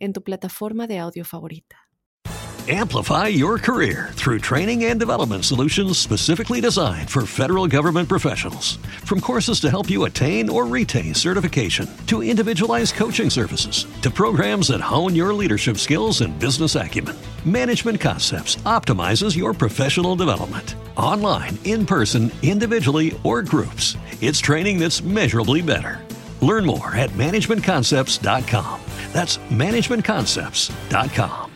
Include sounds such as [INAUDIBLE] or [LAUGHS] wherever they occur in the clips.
en tu plataforma de audio favorita. Amplify your career through training and development solutions specifically designed for federal government professionals. From courses to help you attain or retain certification, to individualized coaching services, to programs that hone your leadership skills and business acumen, Management Concepts optimizes your professional development. Online, in person, individually, or groups, it's training that's measurably better. Learn more at managementconcepts.com. That's managementconcepts.com.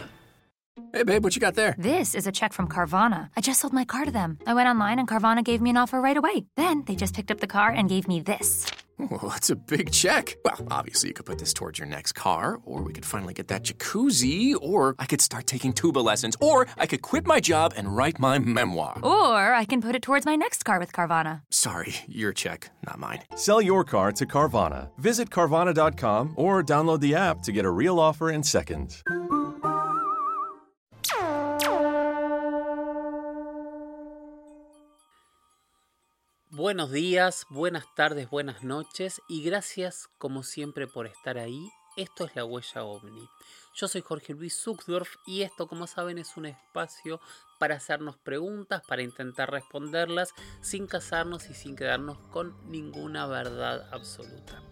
Hey, babe, what you got there? This is a check from Carvana. I just sold my car to them. I went online and Carvana gave me an offer right away. Then they just picked up the car and gave me this. Well, that's a big check. Well, obviously, you could put this towards your next car, or we could finally get that jacuzzi, or I could start taking tuba lessons, or I could quit my job and write my memoir. Or I can put it towards my next car with Carvana. Sorry, your check, not mine. Sell your car to Carvana. Visit Carvana.com or download the app to get a real offer in seconds. Buenos días, buenas tardes, buenas noches y gracias como siempre por estar ahí. Esto es La Huella OVNI. Yo soy Jorge Luis Zuckdorf y esto como saben es un espacio para hacernos preguntas, para intentar responderlas sin casarnos y sin quedarnos con ninguna verdad absoluta.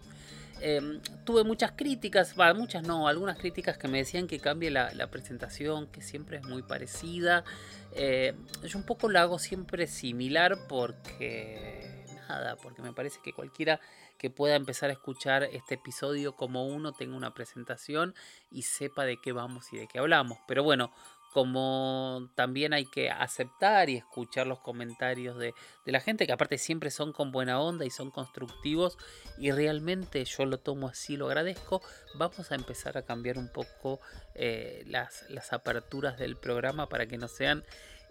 Em, tuve muchas críticas, va, muchas no, algunas críticas que me decían que cambie la, la presentación, que siempre es muy parecida. Eh, yo un poco la hago siempre similar porque nada, porque me parece que cualquiera que pueda empezar a escuchar este episodio como uno tenga una presentación y sepa de qué vamos y de qué hablamos. Pero bueno, como también hay que aceptar y escuchar los comentarios de, la gente, que aparte siempre son con buena onda y son constructivos, y realmente yo lo tomo así, lo agradezco, vamos a empezar a cambiar un poco eh, las, las aperturas del programa para que no sean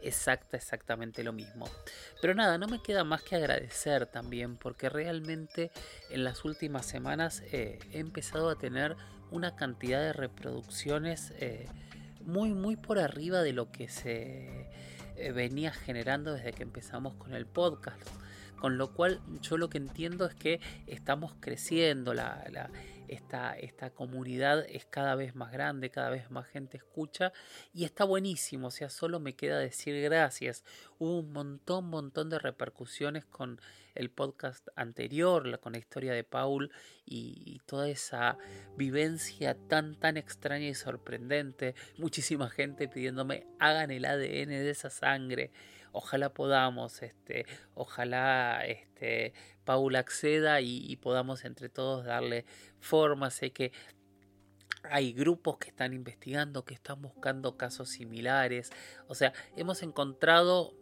exacta, exactamente lo mismo. Pero nada, no me queda más que agradecer también, porque realmente en las últimas semanas eh, he empezado a tener una cantidad de reproducciones. Eh, muy, muy por arriba de lo que se eh, venía generando desde que empezamos con el podcast. Con lo cual yo lo que entiendo es que estamos creciendo, la, esta, esta, comunidad es cada vez más grande, cada vez más gente escucha y está buenísimo, o sea, solo me queda decir gracias. Hubo un montón, montón de repercusiones con el podcast anterior, con la historia de Paul y, toda esa vivencia tan, tan extraña y sorprendente. Muchísima gente pidiéndome hagan el ADN de esa sangre. Ojalá podamos, este, ojalá este, Paul acceda y, podamos entre todos darle forma. Sé que hay grupos que están investigando, que están buscando casos similares. O sea, hemos encontrado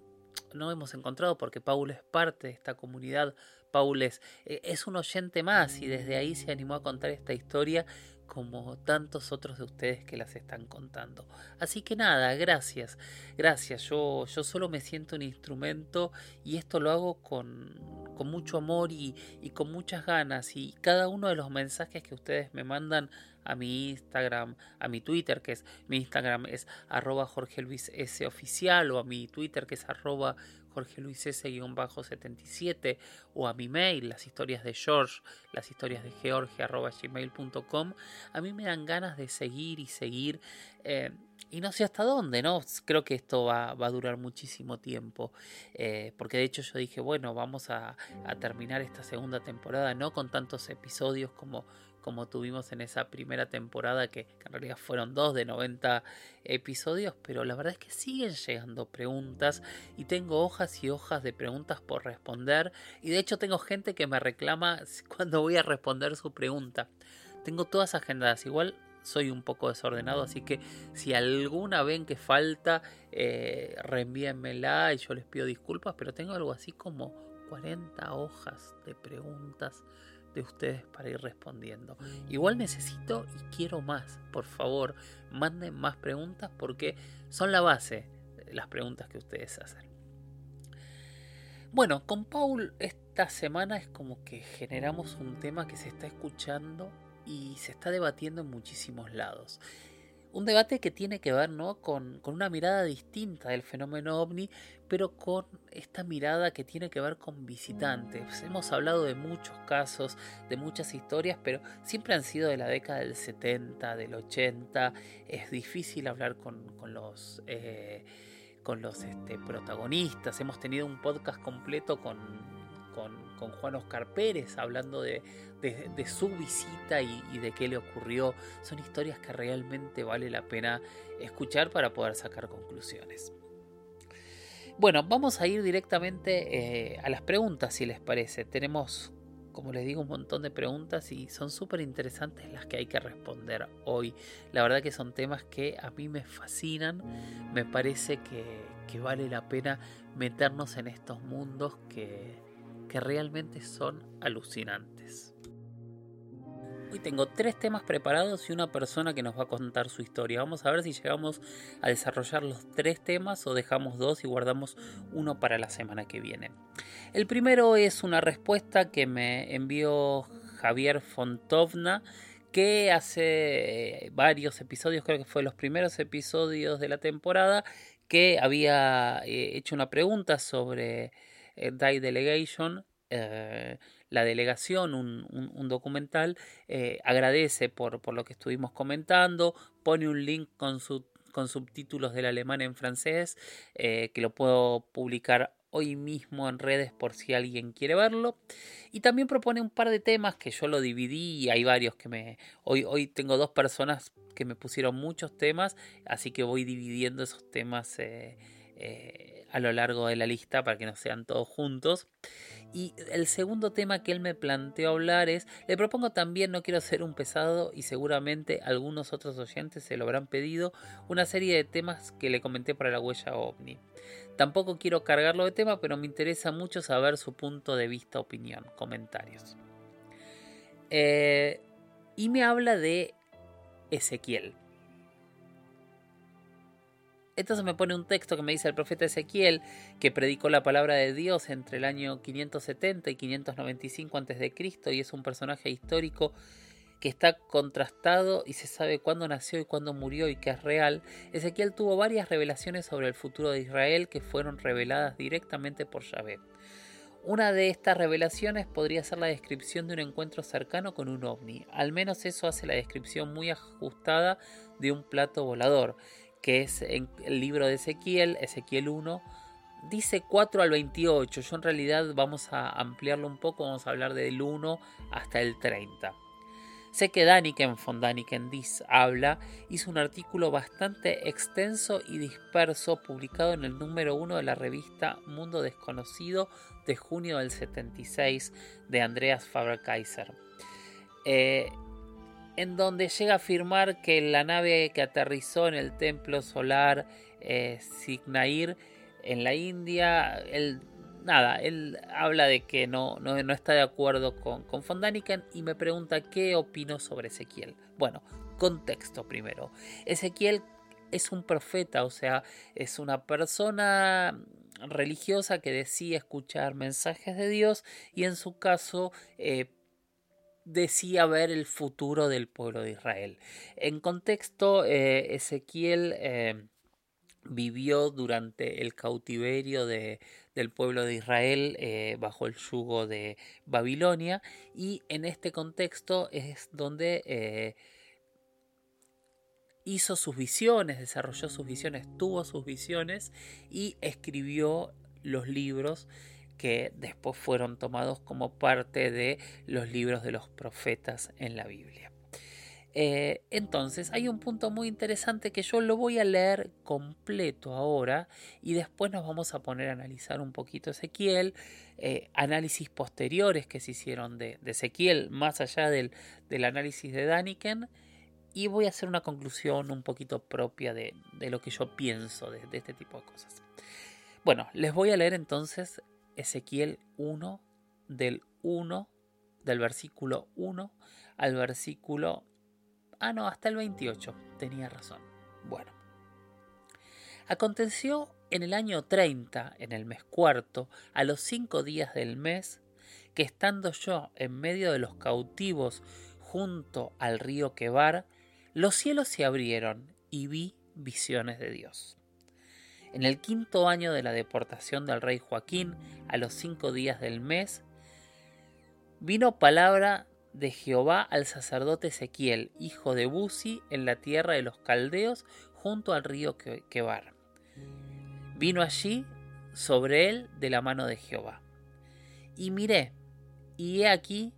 no hemos encontrado porque Paul es parte de esta comunidad. Paul es, e, es un oyente más y desde ahí se animó a contar esta historia como tantos otros de ustedes que las están contando. Así que nada, gracias, gracias. Yo, yo solo me siento un instrumento y esto lo hago con, con mucho amor y, y, con muchas ganas. Y cada uno de los mensajes que ustedes me mandan a mi Instagram, a mi Twitter, que es mi Instagram es arroba Jorge Luis S oficial, o a mi Twitter que es arroba Jorge Luis S-77, o a mi mail, las historias de George, las historias de George arroba gmail.com, a mí me dan ganas de seguir y seguir. Eh, y no sé hasta dónde, ¿no? Creo que esto va, va a durar muchísimo tiempo. Eh, porque de hecho yo dije, bueno, vamos a, a, terminar esta segunda temporada, no con tantos episodios como, como tuvimos en esa primera temporada, que, en realidad fueron dos de 90 episodios, pero la verdad es que siguen llegando preguntas y tengo hojas y hojas de preguntas por responder y de hecho tengo gente que me reclama [LAUGHS] cuando voy a responder su pregunta. Tengo todas agendadas, igual soy un poco desordenado, así que si alguna ven que falta, eh, reenvíenmela y yo les pido disculpas, pero tengo algo así como 40 hojas de preguntas de ustedes para ir respondiendo. Igual necesito y quiero más. Por favor, manden más preguntas porque son la base de las preguntas que ustedes hacen. Bueno, con Paul esta semana es como que generamos un tema que se está escuchando y se está debatiendo en muchísimos lados. Un debate que tiene que ver ¿no? con, con, una mirada distinta del fenómeno ovni, pero con esta mirada que tiene que ver con visitantes. Hemos hablado de muchos casos, de muchas historias, pero siempre han sido de la década del 70, del 80. Es difícil hablar con, con los... Eh, con los este, protagonistas. Hemos tenido un podcast completo con, con, Juan Oscar Pérez hablando de, su visita y, de qué le ocurrió. Son historias que realmente vale la pena escuchar para poder sacar conclusiones. Bueno, vamos a ir directamente eh, a las preguntas, si les parece. Tenemos como les digo, un montón de preguntas y son súper interesantes las que hay que responder hoy. La verdad que son temas que a mí me fascinan, me parece que vale la pena meternos en estos mundos que, que realmente son alucinantes. Hoy tengo tres temas preparados y una persona que nos va a contar su historia. Vamos a ver si llegamos a desarrollar los tres temas o dejamos dos y guardamos uno para la semana que viene. El primero es una respuesta que me envió Javier Fontovna que hace varios episodios, creo que fue los primeros episodios de la temporada, que había eh, hecho una pregunta sobre eh, Die Delegation. Eh, la delegación, un, un, documental, eh, agradece por, por, lo que estuvimos comentando, pone un link con, su, con subtítulos del alemán en francés, eh, que lo puedo publicar hoy mismo en redes por si alguien quiere verlo. Y también propone un par de temas que yo lo dividí y hay varios que me... Hoy, hoy tengo dos personas que me pusieron muchos temas, así que voy dividiendo esos temas eh, eh, a lo largo de la lista para que no sean todos juntos. Y el segundo tema que él me planteó hablar es, le propongo también, no quiero ser un pesado y seguramente algunos otros oyentes se lo habrán pedido, una serie de temas que le comenté para la huella ovni. Tampoco quiero cargarlo de tema, pero me interesa mucho saber su punto de vista, opinión, comentarios. Eh, y me habla de Ezequiel. Entonces me pone un texto que me dice el profeta Ezequiel, que predicó la palabra de Dios entre el año 570 y 595 a.C. y es un personaje histórico que está contrastado y se sabe cuándo nació y cuándo murió y que es real. Ezequiel tuvo varias revelaciones sobre el futuro de Israel que fueron reveladas directamente por Yahvé. Una de estas revelaciones podría ser la descripción de un encuentro cercano con un ovni. Al menos eso hace la descripción muy ajustada de un plato volador que es en el libro de Ezequiel, Ezequiel 1, dice 4 al 28. Yo en realidad vamos a ampliarlo un poco, vamos a hablar del 1 hasta el 30. Sé que Daniken von Daniken Dis habla, hizo un artículo bastante extenso y disperso publicado en el número 1 de la revista Mundo Desconocido de junio del 76 de Andreas Faber-Kaiser. Eh, en donde llega a afirmar que la nave que aterrizó en el templo solar eh, Signair en la India, él, nada, él habla de que no, no, no está de acuerdo con, con y me pregunta qué opino sobre Ezequiel. Bueno, contexto primero. Ezequiel es un profeta, o sea, es una persona religiosa que decía escuchar mensajes de Dios y en su caso eh, decía ver el futuro del pueblo de Israel. En contexto, eh, Ezequiel eh, vivió durante el cautiverio de, del pueblo de Israel eh, bajo el yugo de Babilonia y en este contexto es donde hizo sus visiones, desarrolló sus visiones, tuvo sus visiones y escribió los libros que después fueron tomados como parte de los libros de los profetas en la Biblia. Eh, entonces hay un punto muy interesante que yo lo voy a leer completo ahora y después nos vamos a poner a analizar un poquito Ezequiel, eh, análisis posteriores que se hicieron de, Ezequiel más allá del, del, análisis de Daniken y voy a hacer una conclusión un poquito propia de, de lo que yo pienso de este tipo de cosas. Bueno, les voy a leer entonces Ezequiel 1 del 1 del versículo 1 al versículo... Ah, no, hasta el 28, tenía razón. Bueno. Aconteció en el año 30, en el mes cuarto, a los cinco días del mes, que estando yo en medio de los cautivos junto al río Quebar, los cielos se abrieron y vi visiones de Dios. En el quinto año de la deportación del rey Joaquín, a los cinco días del mes, vino palabra de Jehová al sacerdote Ezequiel, hijo de Buzi, en la tierra de los caldeos, junto al río Quebar. Vino allí sobre él de la mano de Jehová. Y miré, y he aquí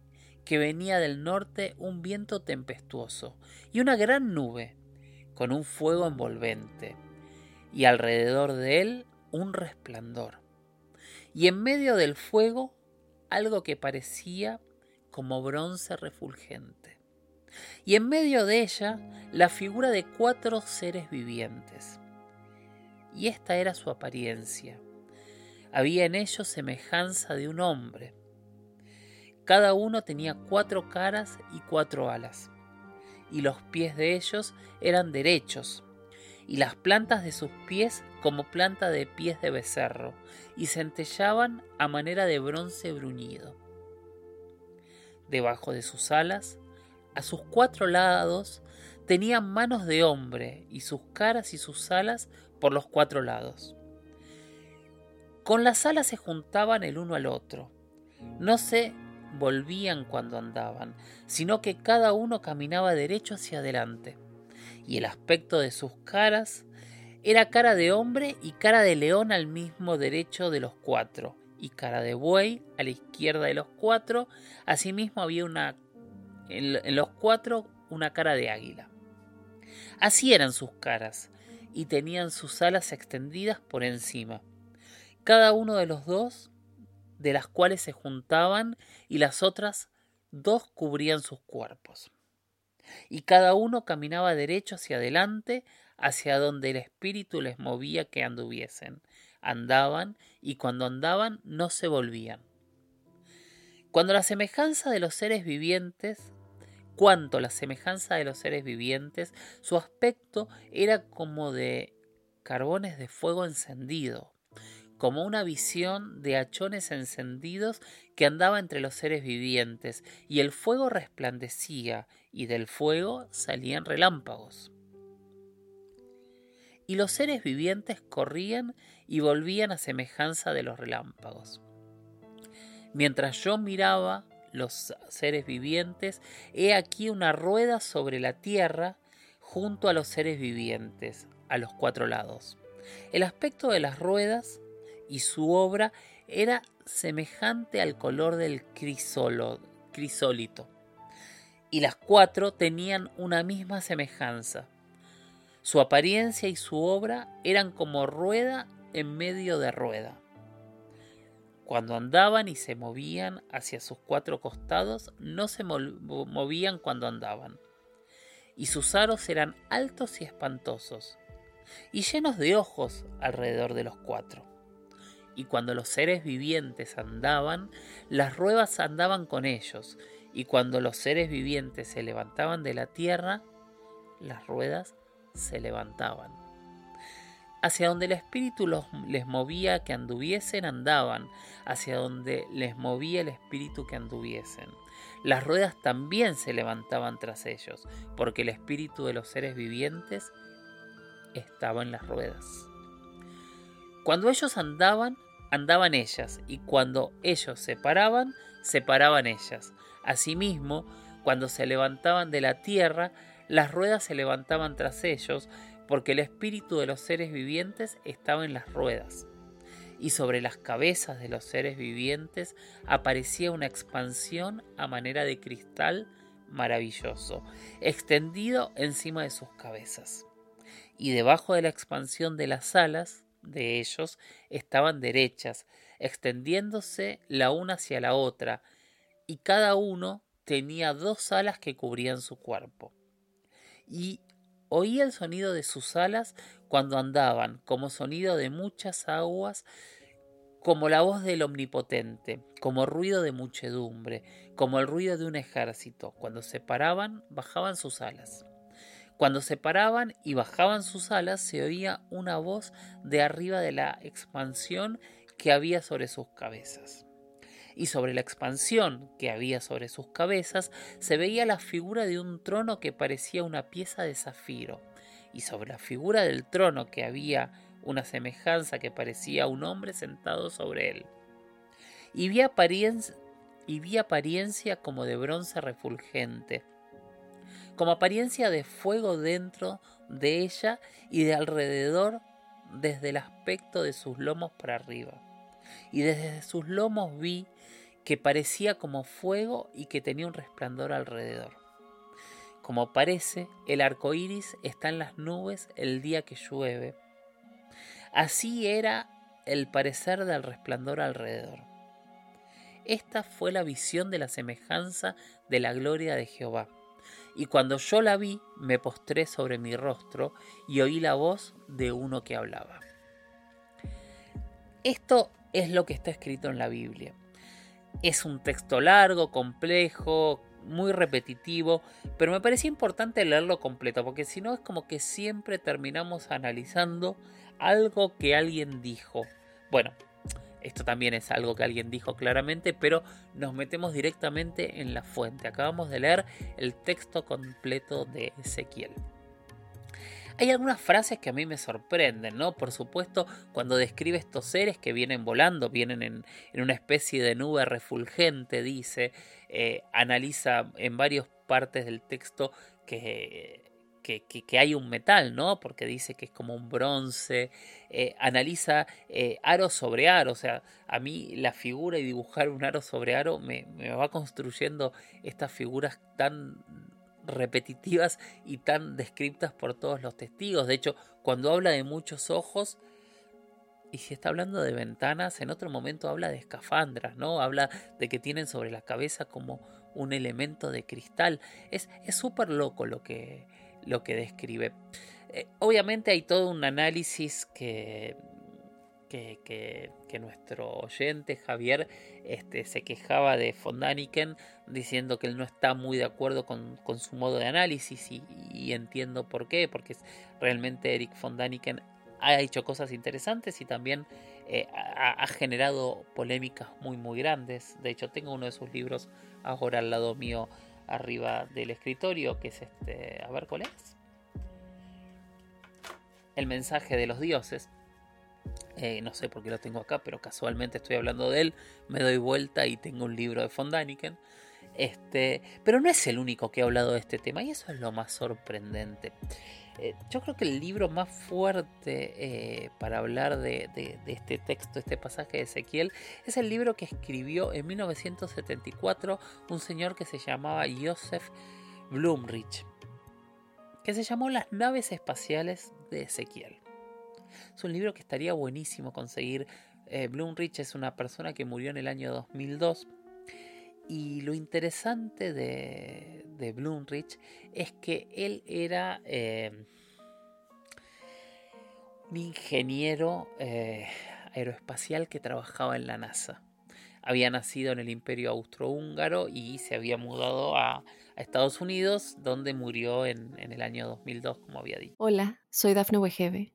que venía del norte un viento tempestuoso y una gran nube, con un fuego envolvente, y alrededor de él un resplandor. Y en medio del fuego algo que parecía como bronce refulgente. Y en medio de ella la figura de cuatro seres vivientes. Y esta era su apariencia. Había en ellos semejanza de un hombre. Cada uno tenía cuatro caras y cuatro alas, y los pies de ellos eran derechos, y las plantas de sus pies como planta de pies de becerro, y centellaban a manera de bronce bruñido. Debajo de sus alas, a sus cuatro lados, tenían manos de hombre, y sus caras y sus alas por los cuatro lados. Con las alas se juntaban el uno al otro. No se volvían cuando andaban, sino que cada uno caminaba derecho hacia adelante y el aspecto de sus caras era cara de hombre y cara de león al mismo derecho de los cuatro, y cara de buey a la izquierda de los cuatro, asimismo había una en los cuatro una cara de águila. Así eran sus caras, y tenían sus alas extendidas por encima, cada uno de los dos, de las cuales se juntaban, y las otras dos cubrían sus cuerpos y cada uno caminaba derecho hacia adelante, hacia donde el espíritu les movía que anduviesen. Andaban y cuando andaban no se volvían. Cuando la semejanza de los seres vivientes, cuanto la semejanza de los seres vivientes, su aspecto era como de carbones de fuego encendido, como una visión de hachones encendidos que andaba entre los seres vivientes, y el fuego resplandecía, y del fuego salían relámpagos. Y los seres vivientes corrían y volvían a semejanza de los relámpagos. Mientras yo miraba los seres vivientes, he aquí una rueda sobre la tierra junto a los seres vivientes, a los cuatro lados. El aspecto de las ruedas y su obra era semejante al color del crisólito y las cuatro tenían una misma semejanza. Su apariencia y su obra eran como rueda en medio de rueda. Cuando andaban y se movían hacia sus cuatro costados, no se movían cuando andaban. Y sus aros eran altos y espantosos, y llenos de ojos alrededor de los cuatro. Y cuando los seres vivientes andaban, las ruedas andaban con ellos, y cuando los seres vivientes se levantaban de la tierra, las ruedas se levantaban. Hacia donde el espíritu les movía que anduviesen, andaban, hacia donde les movía el espíritu que anduviesen. Las ruedas también se levantaban tras ellos, porque el espíritu de los seres vivientes estaba en las ruedas. Cuando ellos andaban, andaban ellas, y cuando ellos se paraban, se paraban ellas. Asimismo, cuando se levantaban de la tierra, las ruedas se levantaban tras ellos, porque el espíritu de los seres vivientes estaba en las ruedas. Y sobre las cabezas de los seres vivientes aparecía una expansión a manera de cristal maravilloso, extendido encima de sus cabezas. Y debajo de la expansión de las alas de ellos estaban derechas, extendiéndose la una hacia la otra, y cada uno tenía dos alas que cubrían su cuerpo. Y oía el sonido de sus alas cuando andaban, como sonido de muchas aguas como la voz del omnipotente, como ruido de muchedumbre, como el ruido de un ejército. Cuando se paraban, bajaban sus alas. Cuando se paraban y bajaban sus alas, se oía una voz de arriba de la expansión que había sobre sus cabezas. Y sobre la expansión que había sobre sus cabezas se veía la figura de un trono que parecía una pieza de zafiro. Y sobre la figura del trono que había una semejanza que parecía un hombre sentado sobre él. Y vi apariencia, y vi apariencia como de bronce refulgente, como apariencia de fuego dentro de ella y de alrededor desde el aspecto de sus lomos para arriba. Y desde sus lomos vi que parecía como fuego y que tenía un resplandor alrededor. Como parece, el arco iris está en las nubes el día que llueve, Así era el parecer del resplandor alrededor. Esta fue la visión de la semejanza de la gloria de Jehová. Y cuando yo la vi, me postré sobre mi rostro y oí la voz de uno que hablaba. Esto es lo que está escrito en la Biblia. Es un texto largo, complejo, muy repetitivo, pero me parecía importante leerlo completo, porque si no es como que siempre terminamos analizando algo que alguien dijo. Bueno, esto también es algo que alguien dijo claramente, pero nos metemos directamente en la fuente. Acabamos de leer el texto completo de Ezequiel. Hay algunas frases que a mí me sorprenden, ¿no? Por supuesto, cuando describe estos seres que vienen volando, vienen en, una especie de nube refulgente, dice, eh, analiza en varias partes del texto que que, hay un metal, ¿no? Porque dice que es como un bronce, eh, analiza eh, aro sobre aro, o sea, a mí la figura y dibujar un aro sobre aro me, va construyendo estas figuras tan repetitivas y tan descriptas por todos los testigos. De hecho, cuando habla de muchos ojos, y si está hablando de ventanas, en otro momento habla de escafandras, ¿no? Habla de que tienen sobre la cabeza como un elemento de cristal. Es súper loco lo que, lo que describe. Eh, obviamente hay todo un análisis que, que, nuestro oyente Javier este, se quejaba de Fondaniken diciendo que él no está muy de acuerdo con, su modo de análisis y, entiendo por qué, porque realmente Eric Fondaniken ha hecho cosas interesantes y también eh, ha, generado polémicas muy muy grandes. De hecho tengo uno de sus libros ahora al lado mío arriba del escritorio, que es este, a ver cuál es. El mensaje de los dioses. Eh, no sé por qué lo tengo acá, pero casualmente estoy hablando de él. Me doy vuelta y tengo un libro de von Daniken. Este, pero no es el único que ha hablado de este tema y eso es lo más sorprendente. Eh, yo creo que el libro más fuerte eh, para hablar de, este texto, este pasaje de Ezequiel, es el libro que escribió en 1974 un señor que se llamaba Joseph Blumrich, que se llamó Las naves espaciales de Ezequiel. Es un libro que estaría buenísimo conseguir. Eh, Blumrich es una persona que murió en el año 2002 y lo interesante de, de Blumrich es que él era eh, un ingeniero eh, aeroespacial que trabajaba en la NASA. Había nacido en el Imperio Austrohúngaro y se había mudado a, Estados Unidos, donde murió en, en, el año 2002, como había dicho. Hola, soy Dafne Wegebe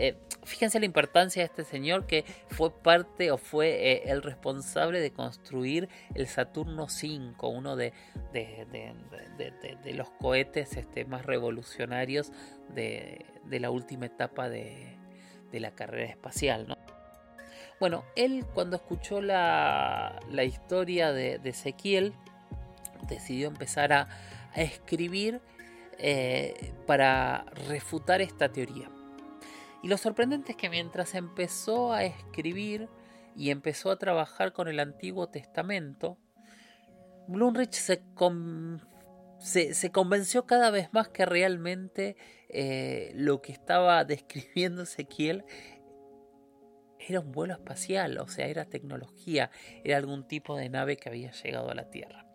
Eh, fíjense la importancia de este señor que fue parte o fue eh, el responsable de construir el Saturno V, uno de, de, los cohetes este, más revolucionarios de, la última etapa de, la carrera espacial. Bueno, él cuando escuchó la, historia de, Ezequiel, decidió empezar a, escribir eh, para refutar esta teoría. Y lo sorprendente es que mientras empezó a escribir, y empezó a trabajar con el Antiguo Testamento, Blumrich se, se, convenció cada vez más que realmente eh, lo que estaba [LAUGHS] describiendo Ezequiel era un vuelo espacial, o sea, era tecnología, era algún tipo de nave que había llegado a la Tierra.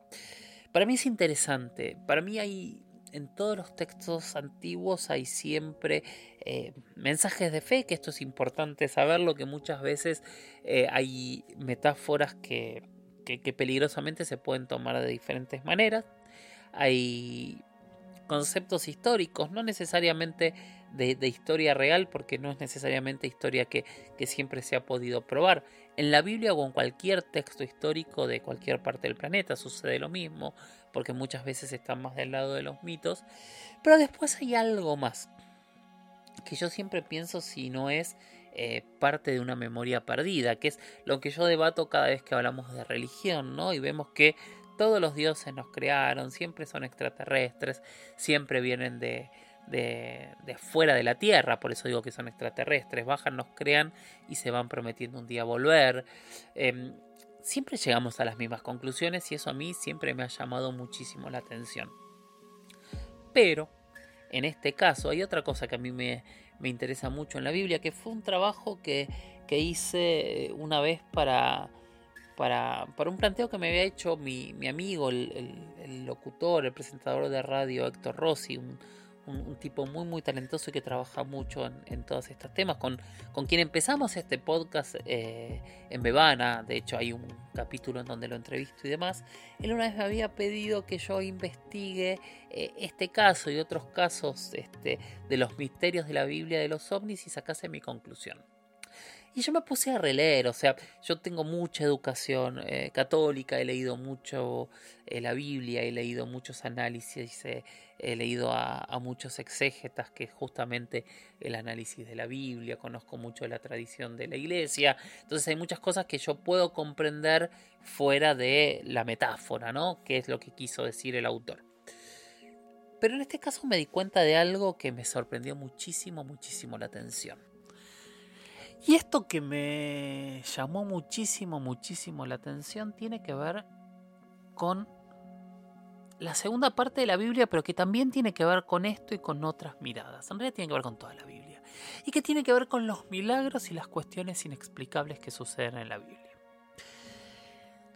Para mí es interesante, para mí hay en todos los textos antiguos hay siempre eh, mensajes de fe, que esto es importante saberlo, que muchas veces eh, hay metáforas que, que, peligrosamente se pueden tomar de diferentes maneras. Hay conceptos históricos, no necesariamente de, historia real, porque no es necesariamente historia que, que, siempre se ha podido probar. En la Biblia o en cualquier texto histórico de cualquier parte del planeta sucede lo mismo porque muchas veces están más del lado de los mitos. Pero después hay algo más, que yo siempre pienso si no es eh, parte de una memoria perdida, que es lo que yo debato cada vez que hablamos de religión, ¿no? Y vemos que todos los dioses nos crearon, siempre son extraterrestres, siempre vienen de, de, fuera de la Tierra, por eso digo que son extraterrestres, bajan, nos crean y se van prometiendo un día volver. Em, siempre llegamos a las mismas conclusiones y eso a mí siempre me ha llamado muchísimo la atención. Pero, en este caso, hay otra cosa que a mí me, interesa mucho en la Biblia, que fue un trabajo que, hice una vez para, para, un planteo que me había hecho mi, amigo, el, el, locutor, el presentador de radio Héctor Rossi, un, tipo muy muy talentoso que trabaja mucho en, todos estos temas, con, con quien empezamos este podcast eh, en Bebana, de hecho hay un capítulo en donde lo entrevisto y demás, él una vez me había pedido que yo investigue eh, este caso y otros casos este, de los misterios de la Biblia de los ovnis y sacase mi conclusión. Y yo me puse a releer, o sea, yo tengo mucha educación eh, católica, he leído mucho eh, la Biblia, he leído muchos análisis, he leído a, muchos exégetas que justamente el análisis de la Biblia, conozco mucho la tradición de la iglesia, entonces hay muchas cosas que yo puedo comprender fuera de la metáfora, ¿no? Que es lo que quiso decir el autor. Pero en este caso me di cuenta de algo que me sorprendió muchísimo, muchísimo la atención. Y esto que me llamó muchísimo, muchísimo la atención tiene que ver con la segunda parte de la Biblia, pero que también tiene que ver con esto y con otras miradas. En realidad tiene que ver con toda la Biblia. Y que tiene que ver con los milagros y las cuestiones inexplicables que suceden en la Biblia.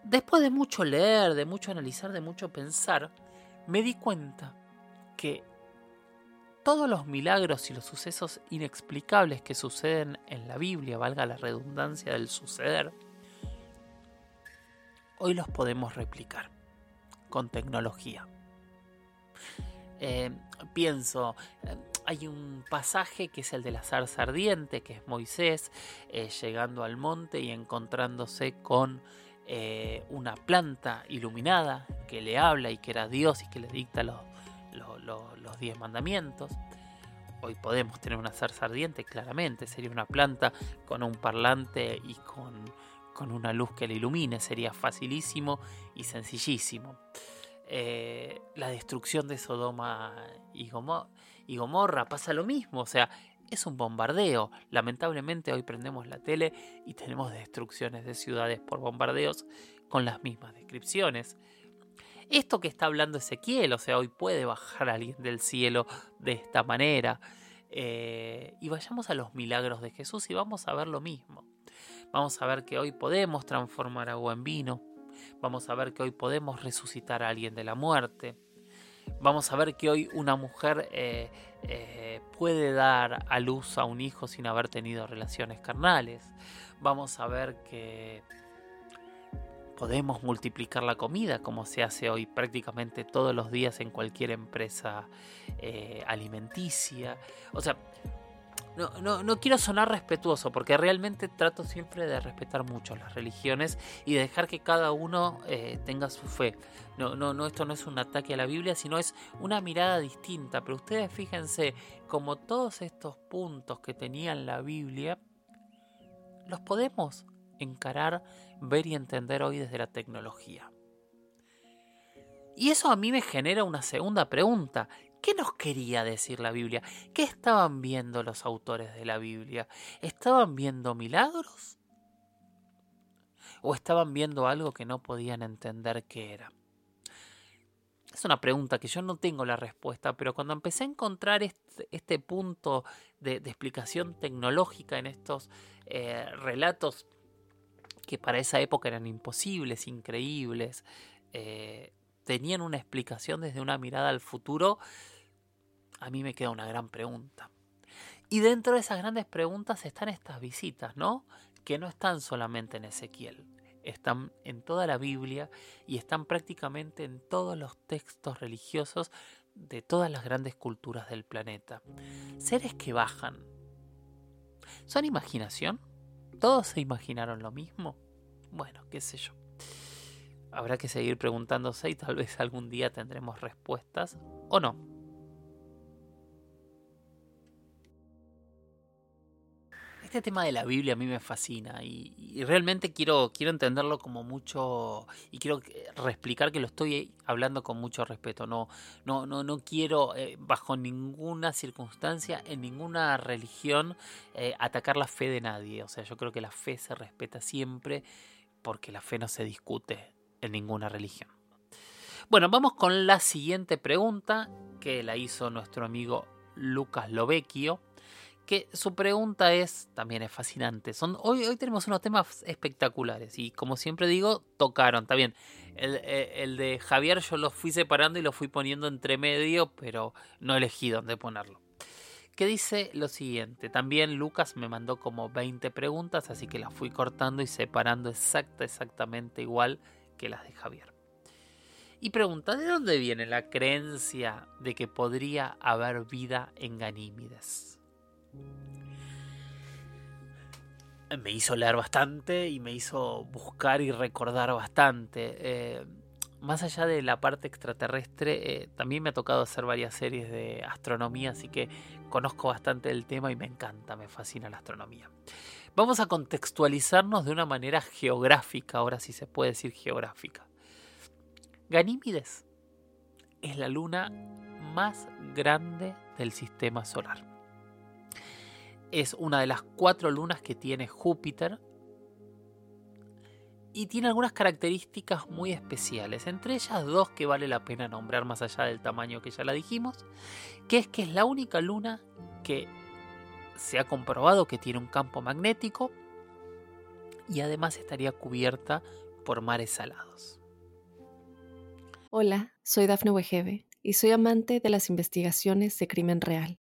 Después de mucho leer, de mucho analizar, de mucho pensar, me di cuenta que todos los milagros y los sucesos inexplicables que suceden en la Biblia, valga la redundancia del suceder, hoy los podemos replicar con tecnología. Eh, pienso, eh, hay un pasaje que es el de la zarza ardiente, que es Moisés eh, llegando al monte y encontrándose con una planta iluminada que le habla y que era Dios y que le dicta los, los diez mandamientos. Hoy podemos tener una zarza ardiente, claramente, sería una planta con un parlante y con, con una luz que la ilumine, sería facilísimo y sencillísimo. Eh, la destrucción de Sodoma y, y Gomorra pasa lo mismo, o sea, es un bombardeo. Lamentablemente hoy prendemos la tele y tenemos destrucciones de ciudades por bombardeos con las mismas descripciones esto que está hablando Ezequiel, o sea, hoy puede bajar alguien del cielo de esta manera. Eh, y vayamos a los milagros de Jesús y vamos a ver lo mismo. Vamos a ver que hoy podemos transformar agua en vino. Vamos a ver que hoy podemos resucitar a alguien de la muerte. Vamos a ver que hoy una mujer eh, eh, puede dar a luz a un hijo sin haber tenido relaciones carnales. Vamos a ver que podemos multiplicar la comida como se hace hoy prácticamente todos los días en cualquier empresa eh, alimenticia. O sea, no, no, quiero sonar respetuoso porque realmente trato siempre de respetar mucho las religiones y de dejar que cada uno eh, tenga su fe. No, no, no, esto no es un ataque a la Biblia, sino es una mirada distinta. Pero ustedes fíjense, como todos estos puntos que tenía la Biblia, los podemos encarar, ver y entender hoy desde la tecnología. Y eso a mí me genera una segunda pregunta. ¿Qué nos quería decir la Biblia? ¿Qué estaban viendo los autores de la Biblia? ¿Estaban viendo milagros? ¿O estaban viendo algo que no podían entender qué era? Es una pregunta que yo no tengo la respuesta, pero cuando empecé a encontrar este, este punto de, explicación tecnológica en estos eh, relatos que para esa época eran imposibles, increíbles, eh, tenían una explicación desde una mirada al futuro, a mí me queda una gran pregunta. Y dentro de esas grandes preguntas están estas visitas, ¿no? Que no están solamente en Ezequiel están en toda la Biblia y están prácticamente en todos los textos religiosos de todas las grandes culturas del planeta. Seres que bajan. ¿Son imaginación? ¿Todos se imaginaron lo mismo? Bueno, qué sé yo. Habrá que seguir preguntándose y tal vez algún día tendremos respuestas o no. Este tema de la Biblia a mí me fascina y, realmente quiero, quiero entenderlo como mucho y quiero reexplicar que lo estoy hablando con mucho respeto. No, no, no, no quiero eh, bajo ninguna circunstancia, en ninguna religión, eh, atacar la fe de nadie. O sea, yo creo que la fe se respeta siempre porque la fe no se discute en ninguna religión. Bueno, vamos con la siguiente pregunta que la hizo nuestro amigo Lucas Lovecchio que su pregunta es, también es fascinante. Son, hoy, hoy tenemos unos temas espectaculares y como siempre digo, tocaron, está bien. Eh, el, de Javier yo lo fui separando y lo fui poniendo entre medio, pero no elegí dónde ponerlo. Que dice lo siguiente, también Lucas me mandó como 20 preguntas, así que las fui cortando y separando exacta, exactamente igual que las de Javier. Y pregunta, ¿de dónde viene la creencia de que podría haber vida en Ganímides? Me hizo leer bastante y me hizo buscar y recordar bastante. Eh, más allá de la parte extraterrestre, eh, también me ha tocado hacer varias series de astronomía, así que conozco bastante del tema y me encanta, me fascina la astronomía. Vamos a contextualizarnos de una manera geográfica, ahora sí se puede decir geográfica. Ganímides es la luna más grande del sistema solar es una de las cuatro lunas que tiene Júpiter y tiene algunas características muy especiales, entre ellas dos que vale la pena nombrar más allá del tamaño que ya la dijimos, que es que es la única luna que se ha comprobado que tiene un campo magnético y además estaría cubierta por mares salados. Hola, soy Dafne Wegebe y soy amante de las investigaciones de crimen real.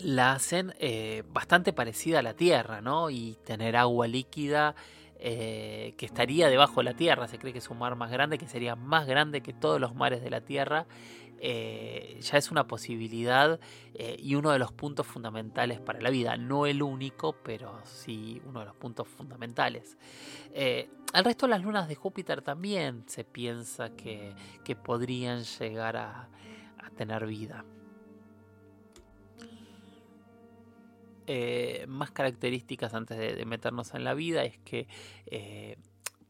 la hacen eh, bastante parecida a la Tierra, ¿no? Y tener agua líquida eh, que estaría debajo de la Tierra. Se cree que es un mar más grande, que sería más grande que todos los mares de la Tierra. Eh, ya es una posibilidad y uno de los puntos fundamentales para la vida. No el único, pero sí uno de los puntos fundamentales. al resto de las lunas de Júpiter también se piensa que, podrían llegar a tener vida. Eh, más características antes de, meternos en la vida es que eh,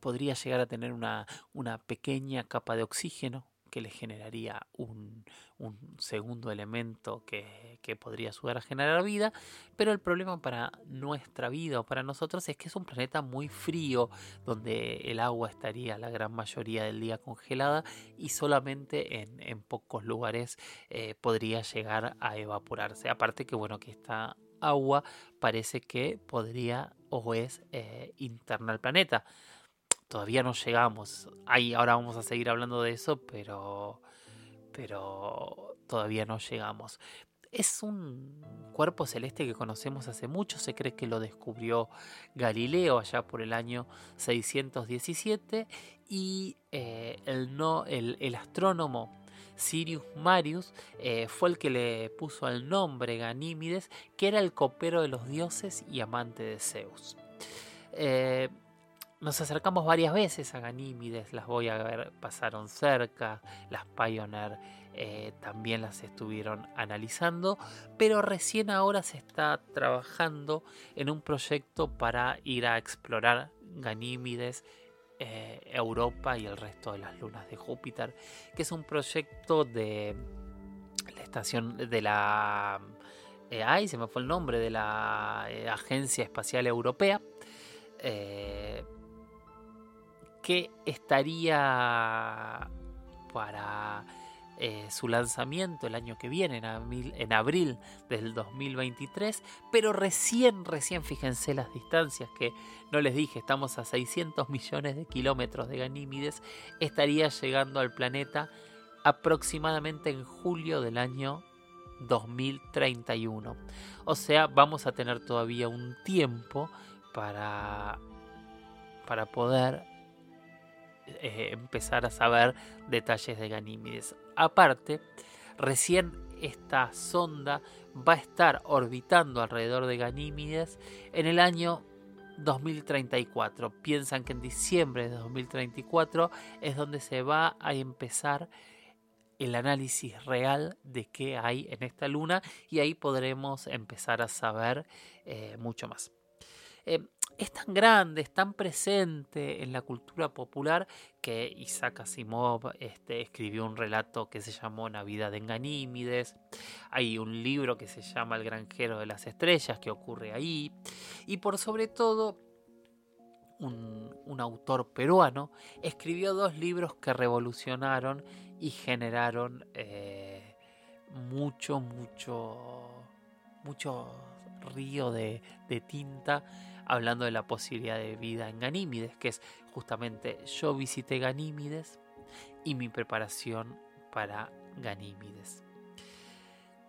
podría llegar a tener una, pequeña capa de oxígeno que le generaría un, segundo elemento que, que, podría ayudar a generar vida, pero el problema para nuestra vida o para nosotros es que es un planeta muy frío, donde el agua estaría la gran mayoría del día congelada y solamente en, pocos lugares eh, podría llegar a evaporarse. Aparte que bueno, que está agua parece que podría o es eh, interna al planeta. Todavía no llegamos. Ahí ahora vamos a seguir hablando de eso, pero pero todavía no llegamos. Es un cuerpo celeste que conocemos hace mucho, se cree que lo descubrió Galileo allá por el año 617 y eh, el, no, el, el astrónomo Sirius Marius eh, fue el que le puso el nombre Ganímides, que era el copero de los dioses y amante de Zeus. Eh, nos acercamos varias veces a Ganímides, las voy a ver, pasaron cerca, las Pioneer eh, también las estuvieron analizando, pero recién ahora se está trabajando en un proyecto para ir a explorar Ganímides, eh, Europa y el resto de las lunas de Júpiter, que es un proyecto de la estación de la... Eh, ay, se me fue el nombre de la Agencia Espacial Europea que estaría para eh, su lanzamiento el año que viene, en abril, del 2023, pero recién, recién, fíjense las distancias que no les dije, estamos a 600 millones de kilómetros de Ganímides, estaría llegando al planeta aproximadamente en julio del año 2031. O sea, vamos a tener todavía un tiempo para, para poder eh, empezar a saber detalles de Ganímides. Aparte, recién esta sonda va a estar orbitando alrededor de Ganímides en el año 2034. Piensan que en diciembre de 2034 es donde se va a empezar el análisis real de qué hay en esta luna y ahí podremos empezar a saber eh, mucho más. Eh, es tan grande, es tan presente en la cultura popular que Isaac Asimov este, escribió un relato que se llamó Navidad de Ganímides. Hay un libro que se llama El granjero de las estrellas que ocurre ahí. Y por sobre todo, un, autor peruano escribió dos libros que revolucionaron y generaron eh, mucho, mucho, mucho río de tinta hablando de la posibilidad de vida en Ganímides, que es justamente yo visité Ganímides y mi preparación para Ganímides.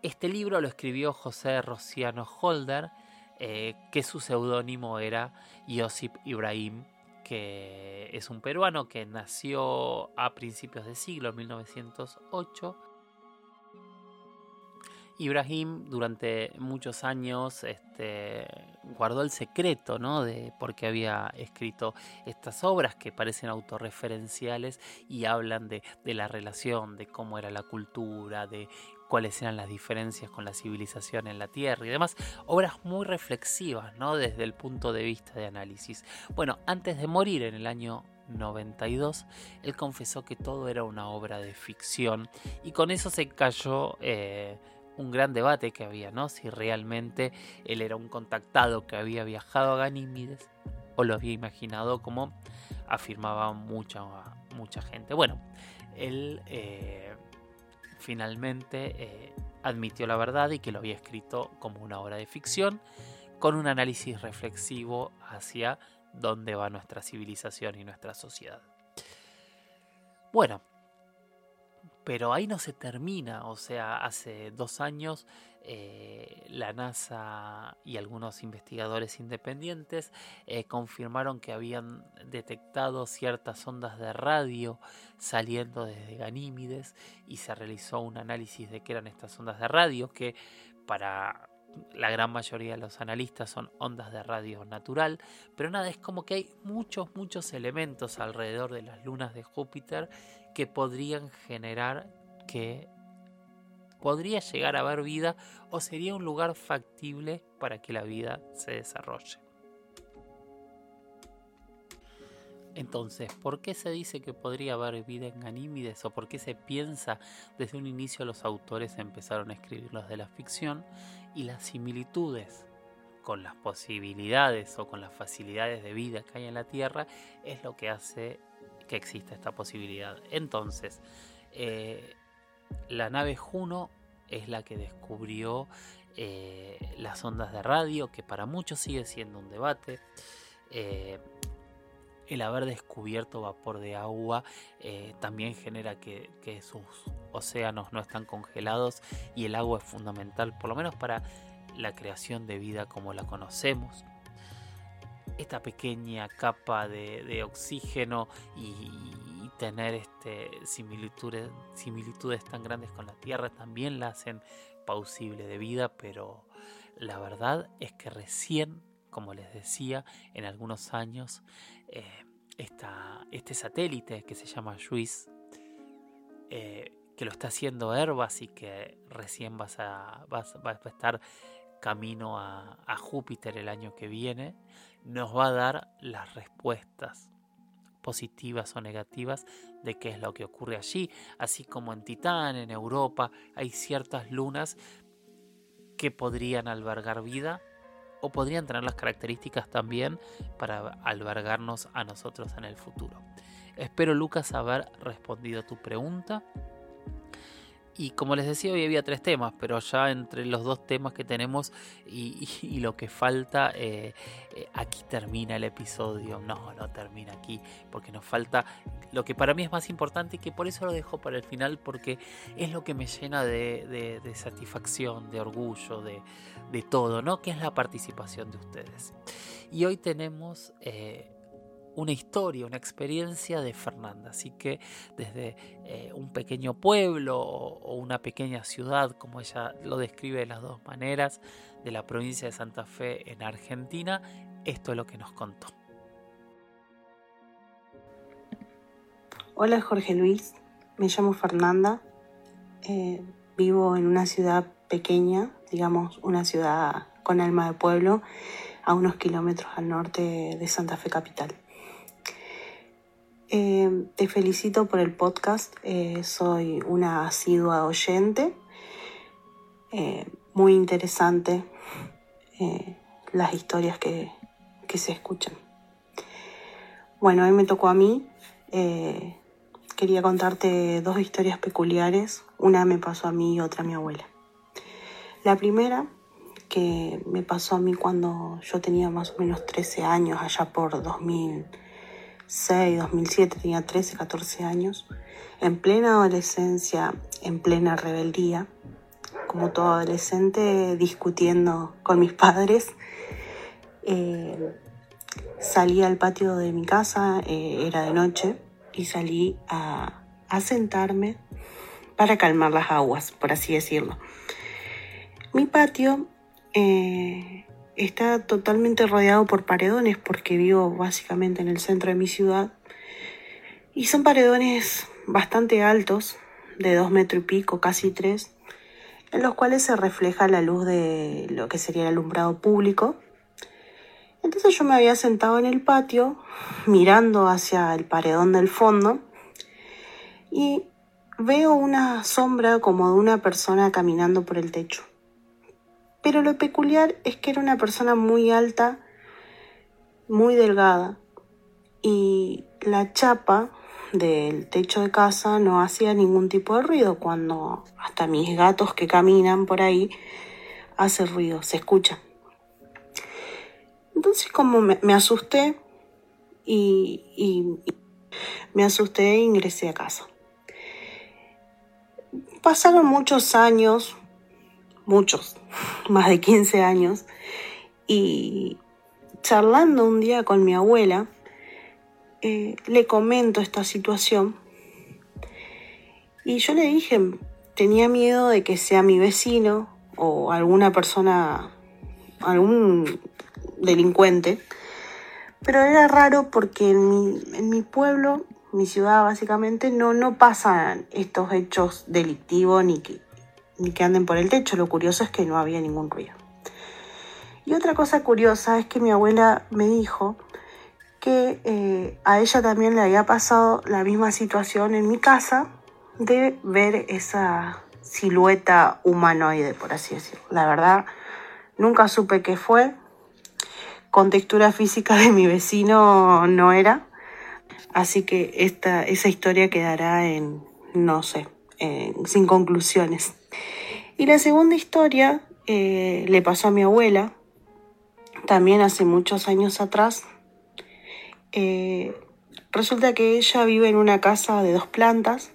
Este libro lo escribió José Rociano Holder, eh, que su seudónimo era Josip Ibrahim, que es un peruano que nació a principios de siglo, 1908, Ibrahim durante muchos años este, guardó el secreto ¿no? de por qué había escrito estas obras que parecen autorreferenciales y hablan de, la relación, de cómo era la cultura, de cuáles eran las diferencias con la civilización en la Tierra y demás. Obras muy reflexivas ¿no? desde el punto de vista de análisis. Bueno, antes de morir en el año 92, él confesó que todo era una obra de ficción y con eso se cayó eh, un gran debate que había, ¿no? Si realmente él era un contactado que había viajado a Ganímides o lo había imaginado como afirmaba mucha, mucha gente. Bueno, él eh, finalmente eh, admitió la verdad y que lo había escrito como una obra de ficción con un análisis reflexivo hacia dónde va nuestra civilización y nuestra sociedad. Bueno, pero ahí no se termina, o sea, hace dos años eh, la NASA y algunos investigadores independientes eh, confirmaron que habían detectado ciertas ondas de radio saliendo desde Ganímides y se realizó un análisis de qué eran estas ondas de radio que para la gran mayoría de los analistas son ondas de radio natural, pero nada, es como que hay muchos, muchos elementos alrededor de las lunas de Júpiter que podrían generar que podría llegar a haber vida o sería un lugar factible para que la vida se desarrolle. Entonces, ¿por qué se dice que podría haber vida en Ganímides o por qué se piensa desde un inicio los autores empezaron a escribir los de la ficción y las similitudes con las posibilidades o con las facilidades de vida que hay en la Tierra es lo que hace que exista esta posibilidad. Entonces, eh, la nave Juno es la que descubrió eh, las ondas de radio, que para muchos sigue siendo un debate. Eh, el haber descubierto vapor de agua también genera que, que, sus océanos no están congelados y el agua es fundamental, por lo menos para la creación de vida como la conocemos esta pequeña capa de, oxígeno y, tener este, similitudes, similitudes tan grandes con la Tierra también la hacen pausible de vida, pero la verdad es que recién como les decía, en algunos años eh, este satélite que se llama JUICE, eh, que lo está haciendo Airbus y que recién vas a, vas, va a estar camino a Júpiter el año que viene, nos va a dar las respuestas positivas o negativas de qué es lo que ocurre allí, así como en Titán, en Europa, hay ciertas lunas que podrían albergar vida o podrían tener las características también para albergarnos a nosotros en el futuro. Espero Lucas haber respondido a tu pregunta. Y como les decía, hoy había tres temas, pero ya entre los dos temas que tenemos y, lo que falta, eh, eh, aquí termina el episodio. No, no termina aquí, porque nos falta lo que para mí es más importante y que por eso lo dejo para el final, porque es lo que me llena de, satisfacción, de orgullo, de, todo, ¿no? Que es la participación de ustedes. Y hoy tenemos... Eh, una historia, una experiencia de Fernanda. Así que desde eh, un pequeño pueblo o, una pequeña ciudad, como ella lo describe de las dos maneras, de la provincia de Santa Fe en Argentina, esto es lo que nos contó. Hola Jorge Luis, me llamo Fernanda, eh, vivo en una ciudad pequeña, digamos una ciudad con alma de pueblo, a unos kilómetros al norte de Santa Fe Capital. Eh, te felicito por el podcast, eh, soy una asidua oyente, eh, muy interesante las historias que, que, se escuchan. Bueno, hoy me tocó a mí, quería contarte dos historias peculiares, una me pasó a mí y otra a mi abuela. La primera que me pasó a mí cuando yo tenía más o menos 13 años, allá por 2000. 2006, 2007, tenía 13, 14 años, en plena adolescencia, en plena rebeldía, como todo adolescente, discutiendo con mis padres. Eh, salí al patio de mi casa, eh, era de noche, y salí a, sentarme para calmar las aguas, por así decirlo. Mi patio eh, está totalmente rodeado por paredones porque vivo básicamente en el centro de mi ciudad. Y son paredones bastante altos, de dos metros y pico, casi tres, en los cuales se refleja la luz de lo que sería el alumbrado público. Entonces yo me había sentado en el patio, mirando hacia el paredón del fondo, y veo una sombra como de una persona caminando por el techo. Pero lo peculiar es que era una persona muy alta, muy delgada, y la chapa del techo de casa no hacía ningún tipo de ruido cuando hasta mis gatos que caminan por ahí hace ruido, se escucha. Entonces como me, asusté y, y, me asusté e ingresé a casa. Pasaron muchos años, muchos, más de 15 años, y charlando un día con mi abuela, eh, le comento esta situación. Y yo le dije, tenía miedo de que sea mi vecino o alguna persona, algún delincuente, pero era raro porque en mi, en mi pueblo, mi ciudad básicamente, no, no pasan estos hechos delictivos ni que ni que anden por el techo. Lo curioso es que no había ningún ruido. Y otra cosa curiosa es que mi abuela me dijo que eh, a ella también le había pasado la misma situación en mi casa de ver esa silueta humanoide, por así decirlo. La verdad, nunca supe qué fue. Con textura física de mi vecino no era. Así que esta, esa historia quedará en, no sé, sin conclusiones. Y la segunda historia eh, le pasó a mi abuela, también hace muchos años atrás. Eh, resulta que ella vive en una casa de dos plantas,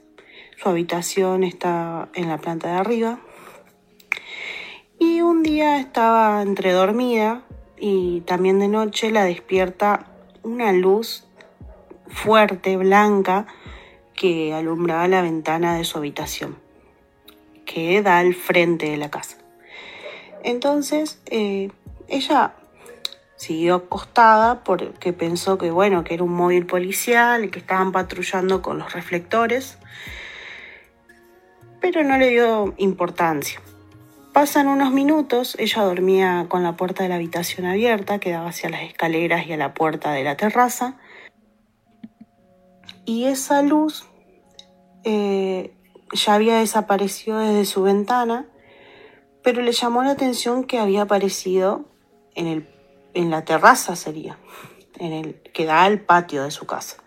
su habitación está en la planta de arriba. Y un día estaba entre dormida y también de noche la despierta una luz fuerte, blanca, que alumbraba la ventana de su habitación que da al frente de la casa. Entonces, eh, ella siguió acostada porque pensó que bueno, que era un móvil policial que estaban patrullando con los reflectores, pero no le dio importancia. Pasan unos minutos, ella dormía con la puerta de la habitación abierta, que daba hacia las escaleras y a la puerta de la terraza, y esa luz eh, ya había desaparecido desde su ventana, pero le llamó la atención que había aparecido en, el, en la terraza, sería, en el, que da al patio de su casa.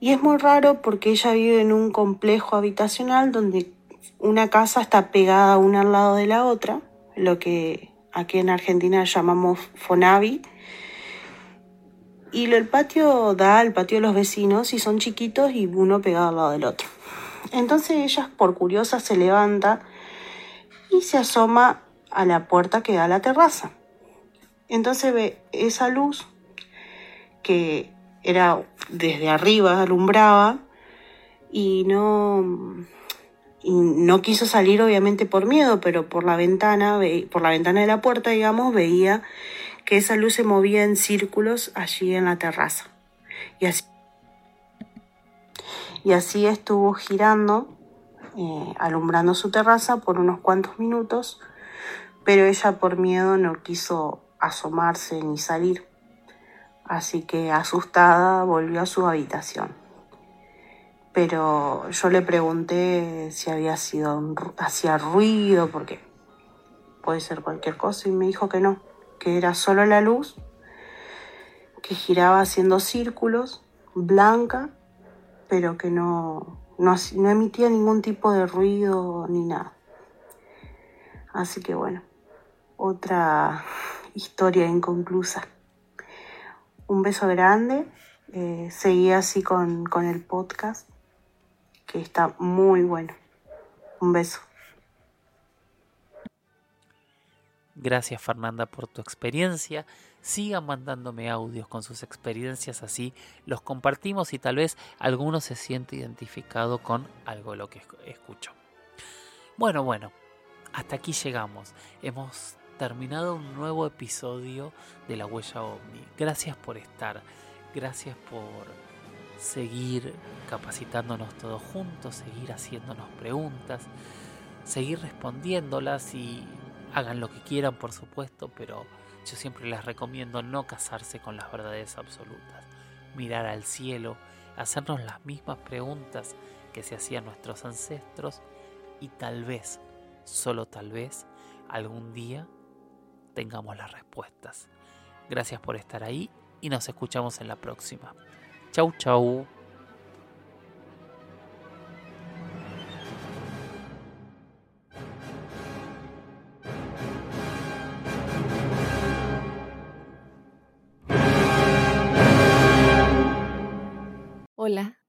Y es muy raro porque ella vive en un complejo habitacional donde una casa está pegada una al lado de la otra, lo que aquí en Argentina llamamos Fonavi. Y el patio da al patio de los vecinos y son chiquitos y uno pegado al lado del otro. Entonces ella, por curiosa, se levanta y se asoma a la puerta que da a la terraza. Entonces ve esa luz que era desde arriba, alumbraba, y no, y no quiso salir obviamente por miedo, pero por la ventana, por la ventana de la puerta, digamos, veía que esa luz se movía en círculos allí en la terraza. Y así, y así estuvo girando, eh, alumbrando su terraza por unos cuantos minutos, pero ella por miedo no quiso asomarse ni salir. Así que asustada volvió a su habitación pero yo le pregunté si había sido hacía ruido porque puede ser cualquier cosa y me dijo que no, que era solo la luz que giraba haciendo círculos, blanca, pero que no, no, emitía ningún tipo de ruido ni nada. Así que bueno, otra historia inconclusa. Un beso grande. Eh, seguí así con, con el podcast que está muy bueno. Un beso. Gracias Fernanda por tu experiencia. Sigan mandándome audios con sus experiencias así los compartimos y tal vez alguno se siente identificado con algo de lo que escucho. Bueno, bueno, hasta aquí llegamos. Hemos terminado un nuevo episodio de La Huella OVNI. Gracias por estar. Gracias por seguir capacitándonos todos juntos, seguir haciéndonos preguntas, seguir respondiéndolas y hagan lo que quieran, por supuesto, pero yo siempre les recomiendo no casarse con las verdades absolutas, mirar al cielo, hacernos las mismas preguntas que se hacían nuestros ancestros y tal vez, solo tal vez, algún día tengamos las respuestas. Gracias por estar ahí y nos escuchamos en la próxima. Chau, chau.